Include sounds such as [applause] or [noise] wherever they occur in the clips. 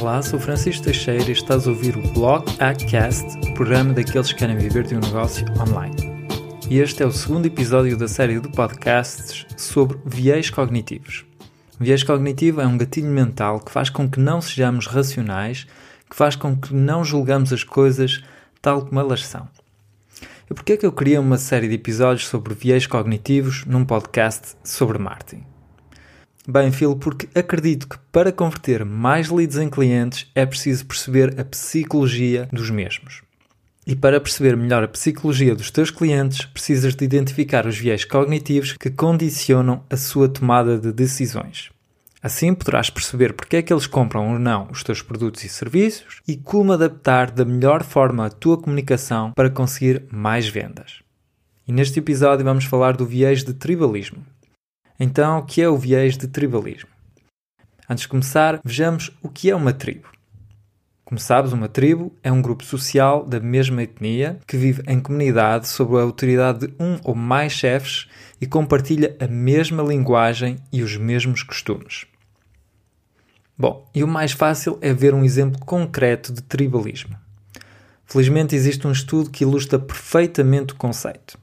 Olá, sou Francisco Teixeira e estás a ouvir o Blog Acast, programa daqueles que querem viver de um negócio online. E este é o segundo episódio da série de podcasts sobre viés cognitivos. O viés cognitivo é um gatilho mental que faz com que não sejamos racionais, que faz com que não julgamos as coisas tal como elas são. E porquê é que eu queria uma série de episódios sobre viés cognitivos num podcast sobre marketing? Bem, Phil, porque acredito que para converter mais leads em clientes é preciso perceber a psicologia dos mesmos. E para perceber melhor a psicologia dos teus clientes, precisas de identificar os viés cognitivos que condicionam a sua tomada de decisões. Assim poderás perceber porque é que eles compram ou não os teus produtos e serviços e como adaptar da melhor forma a tua comunicação para conseguir mais vendas. E neste episódio vamos falar do viés de tribalismo. Então, o que é o viés de tribalismo? Antes de começar, vejamos o que é uma tribo. Como sabes, uma tribo é um grupo social da mesma etnia que vive em comunidade sob a autoridade de um ou mais chefes e compartilha a mesma linguagem e os mesmos costumes. Bom, e o mais fácil é ver um exemplo concreto de tribalismo. Felizmente existe um estudo que ilustra perfeitamente o conceito.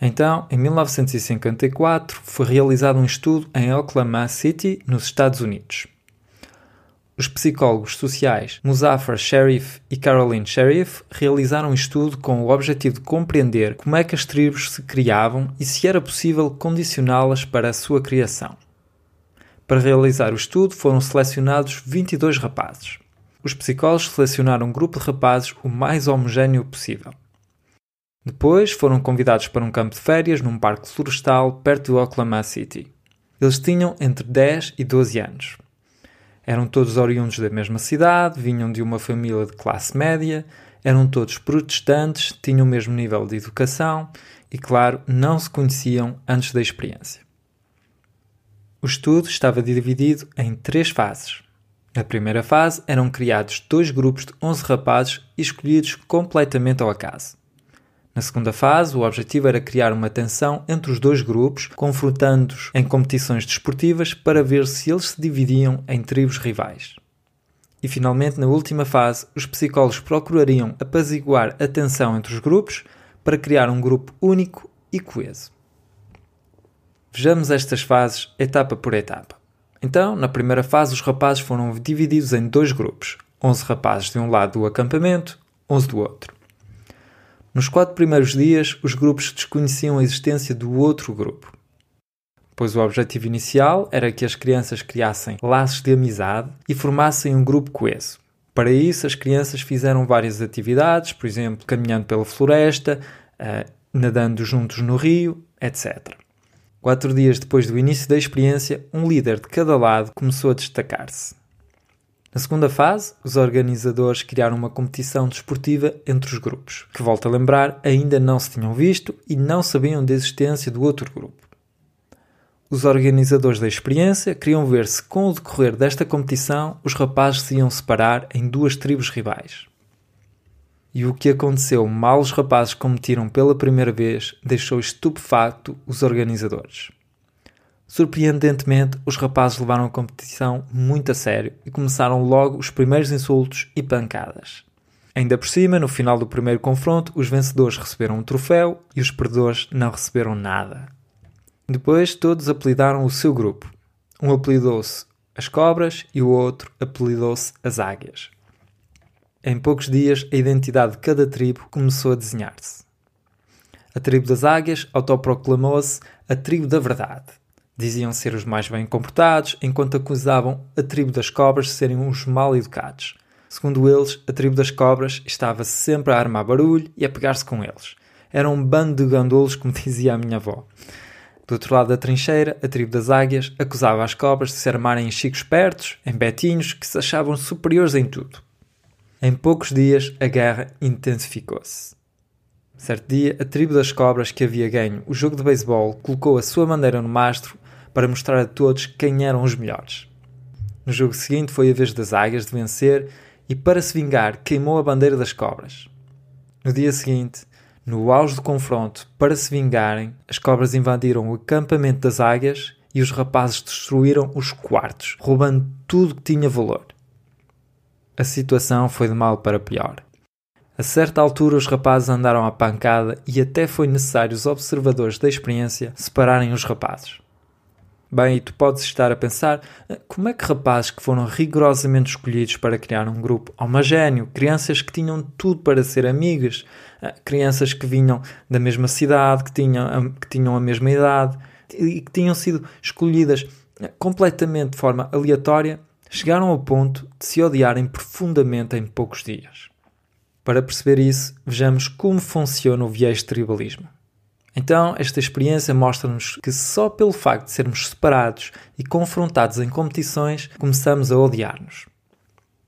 Então, em 1954, foi realizado um estudo em Oklahoma City, nos Estados Unidos. Os psicólogos sociais Muzaffar Sharif e Caroline Sharif realizaram um estudo com o objetivo de compreender como é que as tribos se criavam e se era possível condicioná-las para a sua criação. Para realizar o estudo foram selecionados 22 rapazes. Os psicólogos selecionaram um grupo de rapazes o mais homogéneo possível. Depois foram convidados para um campo de férias num parque florestal perto de Oklahoma City. Eles tinham entre 10 e 12 anos. Eram todos oriundos da mesma cidade, vinham de uma família de classe média, eram todos protestantes, tinham o mesmo nível de educação e, claro, não se conheciam antes da experiência. O estudo estava dividido em três fases. Na primeira fase eram criados dois grupos de 11 rapazes escolhidos completamente ao acaso. Na segunda fase, o objetivo era criar uma tensão entre os dois grupos, confrontando-os em competições desportivas para ver se eles se dividiam em tribos rivais. E finalmente, na última fase, os psicólogos procurariam apaziguar a tensão entre os grupos para criar um grupo único e coeso. Vejamos estas fases etapa por etapa. Então, na primeira fase, os rapazes foram divididos em dois grupos: 11 rapazes de um lado do acampamento, 11 do outro. Nos quatro primeiros dias, os grupos desconheciam a existência do outro grupo, pois o objetivo inicial era que as crianças criassem laços de amizade e formassem um grupo coeso. Para isso, as crianças fizeram várias atividades, por exemplo, caminhando pela floresta, uh, nadando juntos no rio, etc. Quatro dias depois do início da experiência, um líder de cada lado começou a destacar-se. Na segunda fase, os organizadores criaram uma competição desportiva entre os grupos, que, volto a lembrar, ainda não se tinham visto e não sabiam da existência do outro grupo. Os organizadores da experiência queriam ver se, com o decorrer desta competição, os rapazes se iam separar em duas tribos rivais. E o que aconteceu mal os rapazes competiram pela primeira vez deixou estupefacto os organizadores. Surpreendentemente, os rapazes levaram a competição muito a sério e começaram logo os primeiros insultos e pancadas. Ainda por cima, no final do primeiro confronto, os vencedores receberam um troféu e os perdedores não receberam nada. Depois, todos apelidaram o seu grupo. Um apelidou-se as cobras e o outro apelidou-se as águias. Em poucos dias, a identidade de cada tribo começou a desenhar-se. A tribo das águias autoproclamou-se a tribo da verdade. Diziam ser os mais bem comportados, enquanto acusavam a tribo das cobras de serem os mal educados. Segundo eles, a tribo das cobras estava sempre a armar barulho e a pegar-se com eles. Era um bando de gandolos, como [laughs] dizia a minha avó. Do outro lado da trincheira, a tribo das águias acusava as cobras de se armarem em chicos pertos, em betinhos, que se achavam superiores em tudo. Em poucos dias, a guerra intensificou-se. Certo dia, a tribo das cobras que havia ganho o jogo de beisebol colocou a sua bandeira no mastro para mostrar a todos quem eram os melhores. No jogo seguinte foi a vez das águias de vencer e, para se vingar, queimou a bandeira das cobras. No dia seguinte, no auge do confronto, para se vingarem, as cobras invadiram o acampamento das águias e os rapazes destruíram os quartos, roubando tudo que tinha valor. a situação foi de mal para pior. A certa altura, os rapazes andaram à pancada e até foi necessário os observadores da experiência separarem os rapazes. Bem, e tu podes estar a pensar como é que rapazes que foram rigorosamente escolhidos para criar um grupo homogéneo, crianças que tinham tudo para ser amigas, eh, crianças que vinham da mesma cidade, que tinham, que tinham a mesma idade e que tinham sido escolhidas eh, completamente de forma aleatória, chegaram ao ponto de se odiarem profundamente em poucos dias. Para perceber isso, vejamos como funciona o viés tribalismo. Então, esta experiência mostra-nos que só pelo facto de sermos separados e confrontados em competições, começamos a odiar-nos.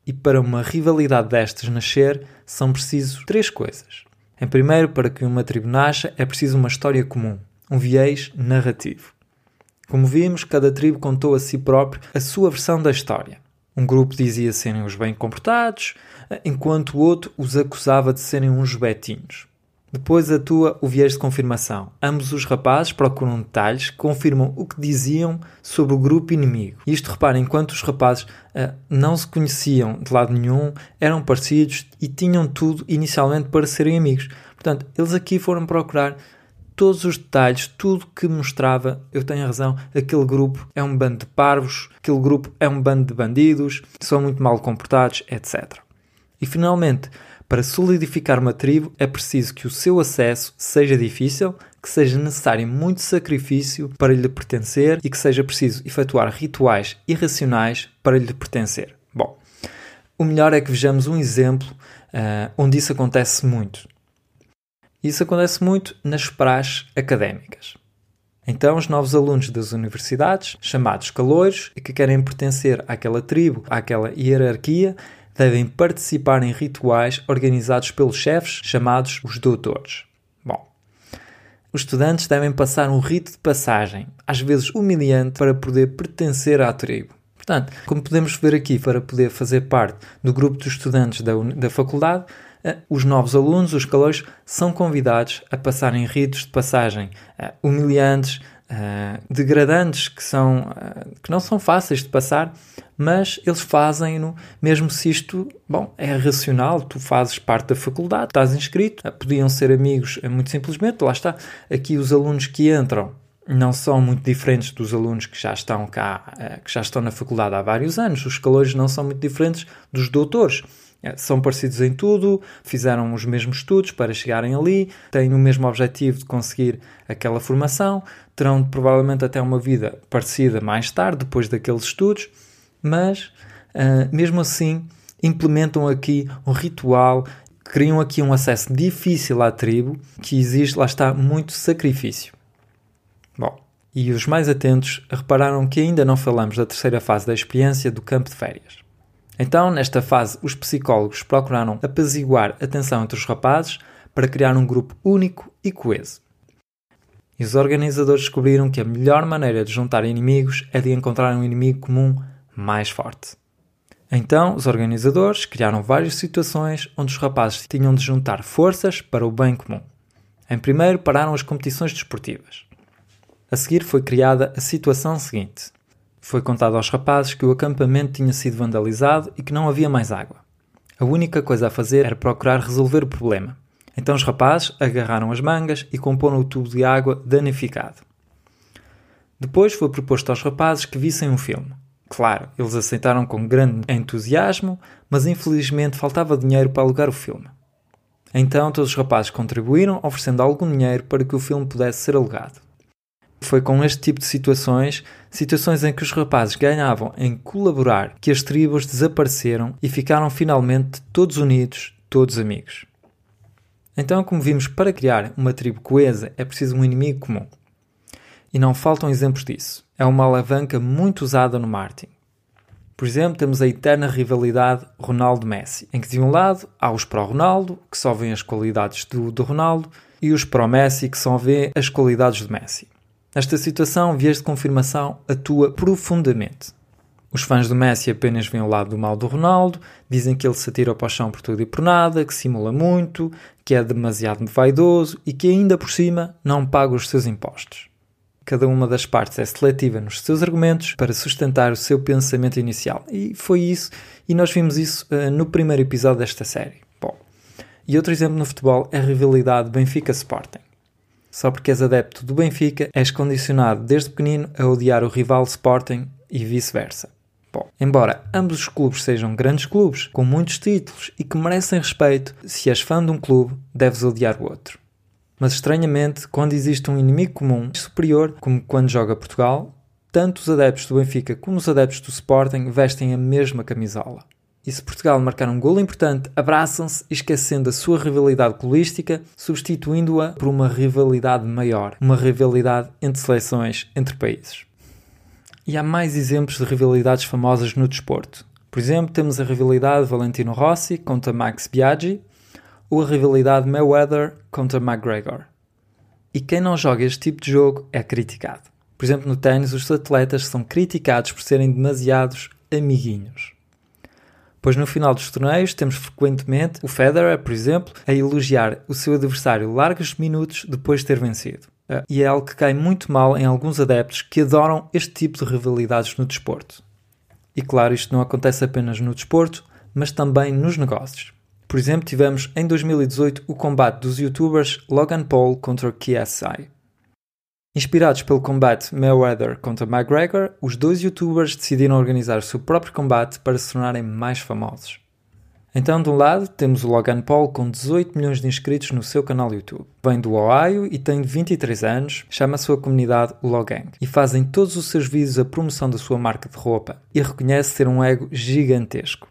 E para uma rivalidade destas nascer, são precisos três coisas. Em primeiro, para que uma tribo nasça, é preciso uma história comum, um viés narrativo. Como vimos, cada tribo contou a si próprio a sua versão da história. Um grupo dizia serem os bem comportados, enquanto o outro os acusava de serem uns betinhos. Depois atua o viés de confirmação. Ambos os rapazes procuram detalhes que confirmam o que diziam sobre o grupo inimigo. Isto, reparem, enquanto os rapazes uh, não se conheciam de lado nenhum, eram parecidos e tinham tudo inicialmente para serem amigos. Portanto, eles aqui foram procurar todos os detalhes, tudo que mostrava, eu tenho razão, aquele grupo é um bando de parvos, aquele grupo é um bando de bandidos, são muito mal comportados, etc. E finalmente, para solidificar uma tribo, é preciso que o seu acesso seja difícil, que seja necessário muito sacrifício para lhe pertencer e que seja preciso efetuar rituais irracionais para lhe pertencer. Bom, o melhor é que vejamos um exemplo uh, onde isso acontece muito. Isso acontece muito nas praxes académicas. Então, os novos alunos das universidades, chamados caloiros, e que querem pertencer àquela tribo, àquela hierarquia, devem participar em rituais organizados pelos chefes, chamados os doutores. Bom, os estudantes devem passar um rito de passagem, às vezes humilhante, para poder pertencer à tribo. Portanto, como podemos ver aqui, para poder fazer parte do grupo de estudantes da, da faculdade, eh, os novos alunos, os calores, são convidados a passarem ritos de passagem eh, humilhantes, uh, degradantes que, são, uh, que não são fáceis de passar, mas eles fazem-no, mesmo se isto, bom, é racional, tu fazes parte da faculdade, estás inscrito, uh, podiam ser amigos muito simplesmente, lá está. Aqui os alunos que entram não são muito diferentes dos alunos que já estão cá, que já estão na faculdade há vários anos. Os calores não são muito diferentes dos doutores. É, são parecidos em tudo, fizeram os mesmos estudos para chegarem ali, têm o mesmo objetivo de conseguir aquela formação, terão provavelmente até uma vida parecida mais tarde, depois daqueles estudos, mas uh, mesmo assim implementam aqui um ritual, criam aqui um acesso difícil à tribo que exige, lá está, muito sacrifício. Bom, e os mais atentos repararam que ainda não falamos da terceira fase da experiência do campo de férias. Então, nesta fase, os psicólogos procuraram apaziguar a tensão entre os rapazes para criar um grupo único e coeso. E os organizadores descobriram que a melhor maneira de juntar inimigos é de encontrar um inimigo comum mais forte. Então, os organizadores criaram várias situações onde os rapazes tinham de juntar forças para o bem comum. Em primeiro, pararam as competições desportivas. A seguir, foi criada a situação seguinte: foi contado aos rapazes que o acampamento tinha sido vandalizado e que não havia mais água. A única coisa a fazer era procurar resolver o problema. Então os rapazes agarraram as mangas e comporam o tubo de água danificado. Depois foi proposto aos rapazes que vissem um filme. Claro, eles aceitaram com grande entusiasmo, mas infelizmente faltava dinheiro para alugar o filme. Então todos os rapazes contribuíram, oferecendo algum dinheiro para que o filme pudesse ser alugado. Foi com este tipo de situações, situações em que os rapazes ganhavam em colaborar, que as tribos desapareceram e ficaram finalmente todos unidos, todos amigos. Então, como vimos, para criar uma tribo coesa é preciso um inimigo comum. E não faltam exemplos disso. É uma alavanca muito usada no marketing. Por exemplo, temos a eterna rivalidade Ronaldo-Messi, em que de um lado há os pró-Ronaldo, que só veem as qualidades do, do Ronaldo, e os pró-Messi, que só vêem as qualidades do Messi. Nesta situação, viés de confirmação atua profundamente. Os fãs do Messi apenas veem o lado do mal do Ronaldo, dizem que ele se atira para o chão por tudo e por nada, que simula muito, que é demasiado vaidoso e que ainda por cima não paga os seus impostos. Cada uma das partes é seletiva nos seus argumentos para sustentar o seu pensamento inicial. E foi isso, e nós vimos isso uh, no primeiro episódio desta série. Bom, e outro exemplo no futebol é a rivalidade Benfica-Sporting. Só porque és adepto do Benfica, és condicionado desde pequenino a odiar o rival Sporting e vice-versa. Bom, embora ambos os clubes sejam grandes clubes, com muitos títulos e que merecem respeito, se és fã de um clube, deves odiar o outro. Mas estranhamente, quando existe um inimigo comum superior, como quando joga Portugal, tanto os adeptos do Benfica como os adeptos do Sporting vestem a mesma camisola. E se Portugal marcar um gol importante, abraçam-se esquecendo a sua rivalidade cluística, substituindo-a por uma rivalidade maior, uma rivalidade entre seleções, entre países. E há mais exemplos de rivalidades famosas no desporto. Por exemplo, temos a rivalidade Valentino Rossi contra Max Biaggi ou a rivalidade Mayweather contra McGregor. E quem não joga este tipo de jogo é criticado. Por exemplo, no ténis, os atletas são criticados por serem demasiados amiguinhos. Pois no final dos torneios temos frequentemente o Federer, por exemplo, a elogiar o seu adversário largos minutos depois de ter vencido. Ah, e é algo que cai muito mal em alguns adeptos que adoram este tipo de rivalidades no desporto. E claro, isto não acontece apenas no desporto, mas também nos negócios. Por exemplo, tivemos em 2018 o combate dos youtubers Logan Paul contra KSI. Inspirados pelo combate Mayweather contra McGregor, os dois youtubers decidiram organizar o seu próprio combate para se tornarem mais famosos. Então, de um lado, temos o Logan Paul com 18 milhões de inscritos no seu canal YouTube. Vem do Ohio e tem 23 anos, chama a sua comunidade Logang e fazem todos os seus vídeos a promoção da sua marca de roupa e reconhece ter um ego gigantesco.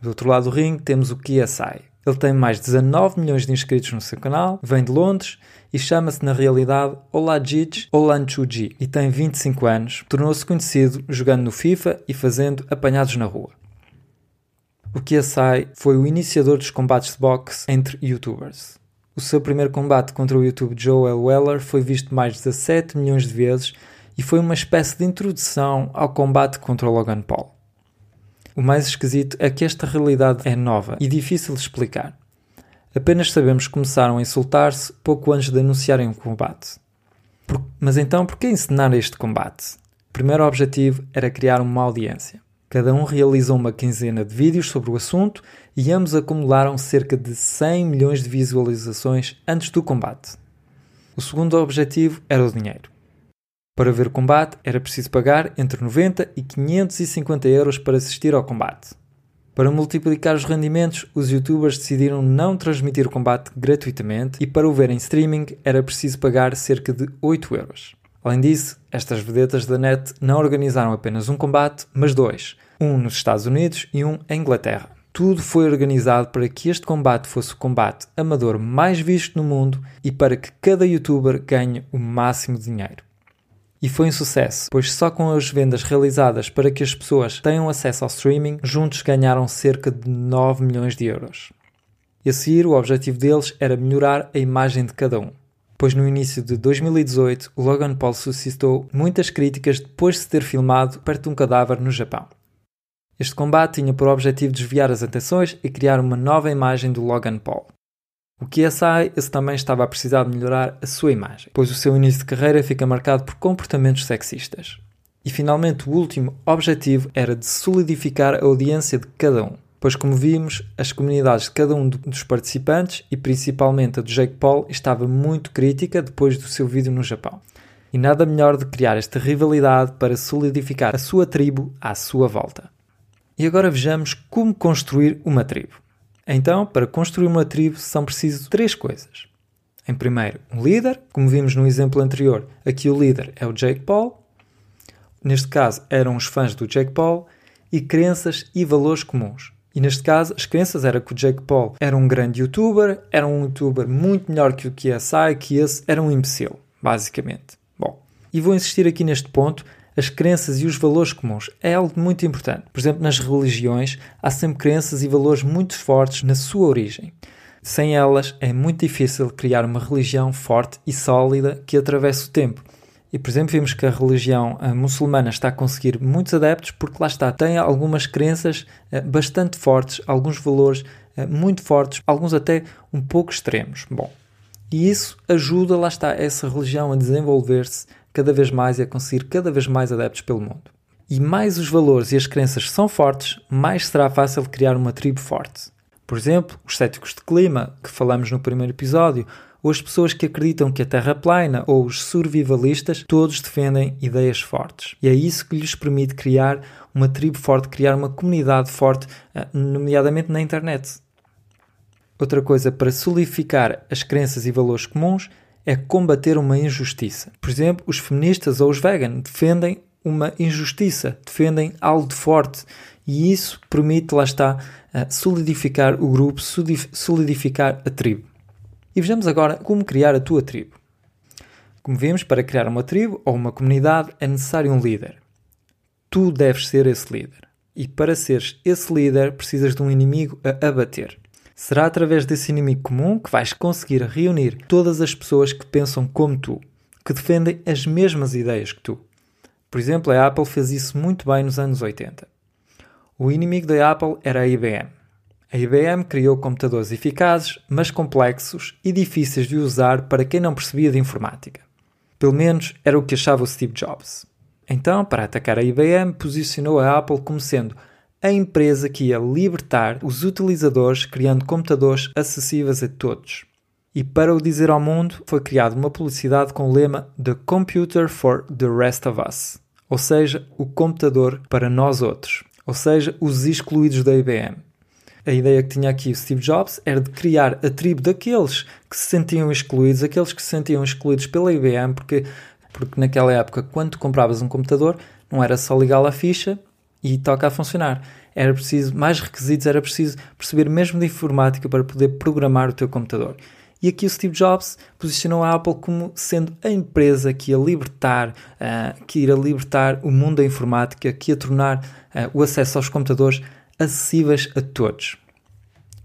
Do outro lado do ringue temos o KSI. Ele tem mais de 19 milhões de inscritos no seu canal, vem de Londres e chama-se na realidade Olajij Olanchuji e tem 25 anos. Tornou-se conhecido jogando no FIFA e fazendo apanhados na rua. O KSI foi o iniciador dos combates de boxe entre youtubers. O seu primeiro combate contra o YouTube Joel Weller foi visto mais de 17 milhões de vezes e foi uma espécie de introdução ao combate contra o Logan Paul. O mais esquisito é que esta realidade é nova e difícil de explicar. Apenas sabemos que começaram a insultar-se pouco antes de anunciarem o combate. Por... Mas então, por que encenar este combate? O primeiro objetivo era criar uma audiência. Cada um realizou uma quinzena de vídeos sobre o assunto e ambos acumularam cerca de 100 milhões de visualizações antes do combate. O segundo objetivo era o dinheiro. Para ver o combate era preciso pagar entre 90 e 550 euros para assistir ao combate. Para multiplicar os rendimentos, os youtubers decidiram não transmitir o combate gratuitamente e para o ver em streaming era preciso pagar cerca de 8 euros. Além disso, estas vedetas da net não organizaram apenas um combate, mas dois, um nos Estados Unidos e um em Inglaterra. Tudo foi organizado para que este combate fosse o combate amador mais visto no mundo e para que cada youtuber ganhe o máximo de dinheiro. E foi um sucesso, pois só com as vendas realizadas para que as pessoas tenham acesso ao streaming, juntos ganharam cerca de 9 milhões de euros. E a seguir, o objetivo deles era melhorar a imagem de cada um pois no início de 2018 Logan Paul suscitou muitas críticas depois de se ter filmado perto de um cadáver no Japão. Este combate tinha por objetivo desviar as atenções e criar uma nova imagem do Logan Paul. O KSI esse também estava a precisar de melhorar a sua imagem, pois o seu início de carreira fica marcado por comportamentos sexistas. E finalmente o último objetivo era de solidificar a audiência de cada um pois, como vimos, as comunidades de cada um dos participantes e principalmente a do Jake Paul estava muito crítica depois do seu vídeo no Japão. E nada melhor de criar esta rivalidade para solidificar a sua tribo à sua volta. E agora vejamos como construir uma tribo. Então, para construir uma tribo são precisas três coisas. Em primeiro, um líder, como vimos no exemplo anterior, aqui o líder é o Jake Paul. Neste caso, eram os fãs do Jake Paul e crenças e valores comuns. E neste caso, as crenças era que o Jake Paul era um grande youtuber, era um youtuber muito melhor que o KSI, que esse era um imbecil, basicamente. Bom, e vou insistir aqui neste ponto, as crenças e os valores comuns é algo muito importante. Por exemplo, nas religiões há sempre crenças e valores muito fortes na sua origem. Sem elas é muito difícil criar uma religião forte e sólida que atravesse o tempo. E, por exemplo, vimos que a religião a muçulmana está a conseguir muitos adeptos porque lá está, tem algumas crenças uh, bastante fortes, alguns valores uh, muito fortes, alguns até um pouco extremos. Bom, e isso ajuda, lá está, essa religião a desenvolver-se cada vez mais e a conseguir cada vez mais adeptos pelo mundo. E mais os valores e as crenças são fortes, mais será fácil criar uma tribo forte. Por exemplo, os céticos de clima, que falamos no primeiro episódio, ou as pessoas que acreditam que a Terra é plana, ou os survivalistas, todos defendem ideias fortes. E é isso que lhes permite criar uma tribo forte, criar uma comunidade forte, eh, nomeadamente na internet. Outra coisa para solidificar as crenças e valores comuns é combater uma injustiça. Por exemplo, os feministas ou os vegan defendem uma injustiça, defendem algo de forte e isso permite, lá está, eh, solidificar o grupo, solidificar a tribo. E vejamos agora como criar a tua tribo. Como vimos, para criar uma tribo ou uma comunidade é necessário um líder. Tu deves ser esse líder. E para seres esse líder, precisas de um inimigo a abater. Será através desse inimigo comum que vais conseguir reunir todas as pessoas que pensam como tu, que defendem as mesmas ideias que tu. Por exemplo, a Apple fez isso muito bem nos anos 80. O inimigo da Apple era a IBM. A IBM criou computadores eficazes, mas complexos e difíceis de usar para quem não percebia de informática. Pelo menos era o que achava o Steve Jobs. Então, para atacar a IBM, posicionou a Apple como sendo a empresa que ia libertar os utilizadores criando computadores acessíveis a todos. E para o dizer ao mundo, foi criada uma publicidade com o lema The Computer for the Rest of Us, ou seja, o computador para nós outros, ou seja, os excluídos da IBM a ideia que tinha aqui o Steve Jobs era de criar a tribo daqueles que se sentiam excluídos, aqueles que se sentiam excluídos pela IBM, porque, porque naquela época, quando compravas um computador, não era só ligar a ficha e toca a funcionar. Era preciso mais requisitos, era preciso perceber mesmo de informática para poder programar o teu computador. E aqui o Steve Jobs posicionou a Apple como sendo a empresa que ia libertar, uh, que irá libertar o mundo da informática, que ia tornar uh, o acesso aos computadores acessíveis a todos.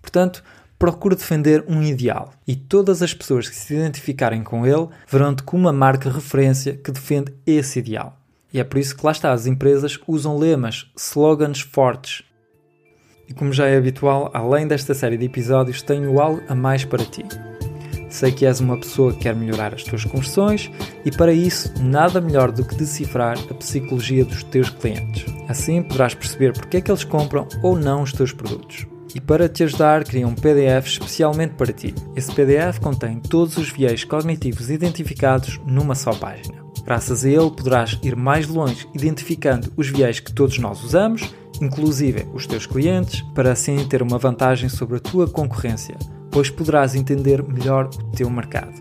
Portanto, procure defender um ideal e todas as pessoas que se identificarem com ele verão-te como uma marca referência que defende esse ideal. E é por isso que lá está, as empresas usam lemas, slogans fortes. E como já é habitual, além desta série de episódios, tenho algo a mais para ti. Sei que és uma pessoa que quer melhorar as tuas conversões e para isso nada melhor do que decifrar a psicologia dos teus clientes. Assim poderás perceber porque é que eles compram ou não os teus produtos. E para te ajudar, criei um PDF especialmente para ti. Esse PDF contém todos os viés cognitivos identificados numa só página. Graças a ele poderás ir mais longe identificando os viés que todos nós usamos, inclusive os teus clientes, para assim ter uma vantagem sobre a tua concorrência pois poderás entender melhor o teu mercado.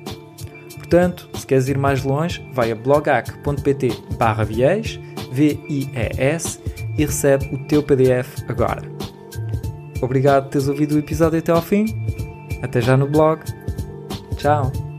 Portanto, se queres ir mais longe, vai a blogac.pt barra viés, V-I-E-S, e recebe o teu PDF agora. Obrigado por teres ouvido o episódio até ao fim. Até já no blog. Tchau!